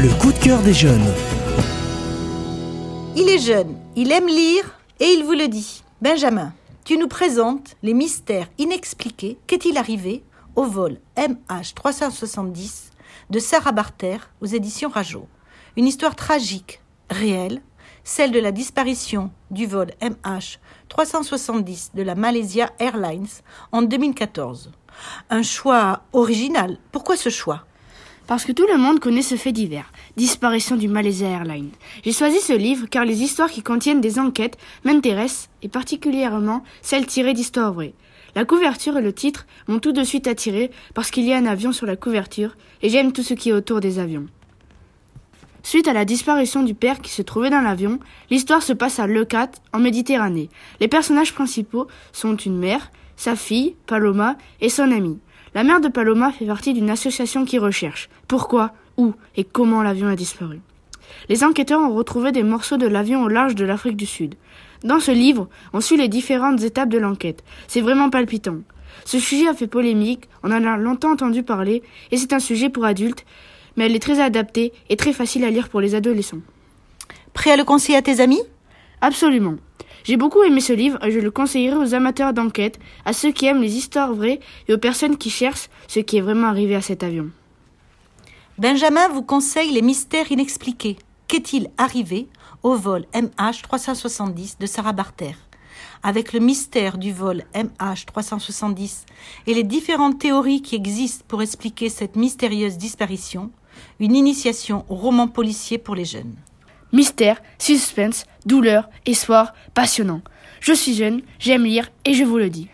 Le coup de cœur des jeunes. Il est jeune, il aime lire et il vous le dit. Benjamin, tu nous présentes les mystères inexpliqués. Qu'est-il arrivé au vol MH370 de Sarah Barter aux éditions Rajo Une histoire tragique, réelle, celle de la disparition du vol MH370 de la Malaysia Airlines en 2014. Un choix original. Pourquoi ce choix? Parce que tout le monde connaît ce fait divers, disparition du Malaysia Airlines. J'ai choisi ce livre car les histoires qui contiennent des enquêtes m'intéressent, et particulièrement celles tirées d'histoires vraies. La couverture et le titre m'ont tout de suite attiré parce qu'il y a un avion sur la couverture et j'aime tout ce qui est autour des avions. Suite à la disparition du père qui se trouvait dans l'avion, l'histoire se passe à Leucate, en Méditerranée. Les personnages principaux sont une mère, sa fille, Paloma, et son amie. La mère de Paloma fait partie d'une association qui recherche pourquoi, où et comment l'avion a disparu. Les enquêteurs ont retrouvé des morceaux de l'avion au large de l'Afrique du Sud. Dans ce livre, on suit les différentes étapes de l'enquête. C'est vraiment palpitant. Ce sujet a fait polémique, on en a longtemps entendu parler, et c'est un sujet pour adultes, mais elle est très adaptée et très facile à lire pour les adolescents. Prêt à le conseiller à tes amis? Absolument. J'ai beaucoup aimé ce livre et je le conseillerais aux amateurs d'enquête, à ceux qui aiment les histoires vraies et aux personnes qui cherchent ce qui est vraiment arrivé à cet avion. Benjamin vous conseille les mystères inexpliqués. Qu'est-il arrivé au vol MH370 de Sarah Barter? Avec le mystère du vol MH370 et les différentes théories qui existent pour expliquer cette mystérieuse disparition, une initiation au roman policier pour les jeunes. Mystère, suspense, douleur, espoir, passionnant. Je suis jeune, j'aime lire et je vous le dis.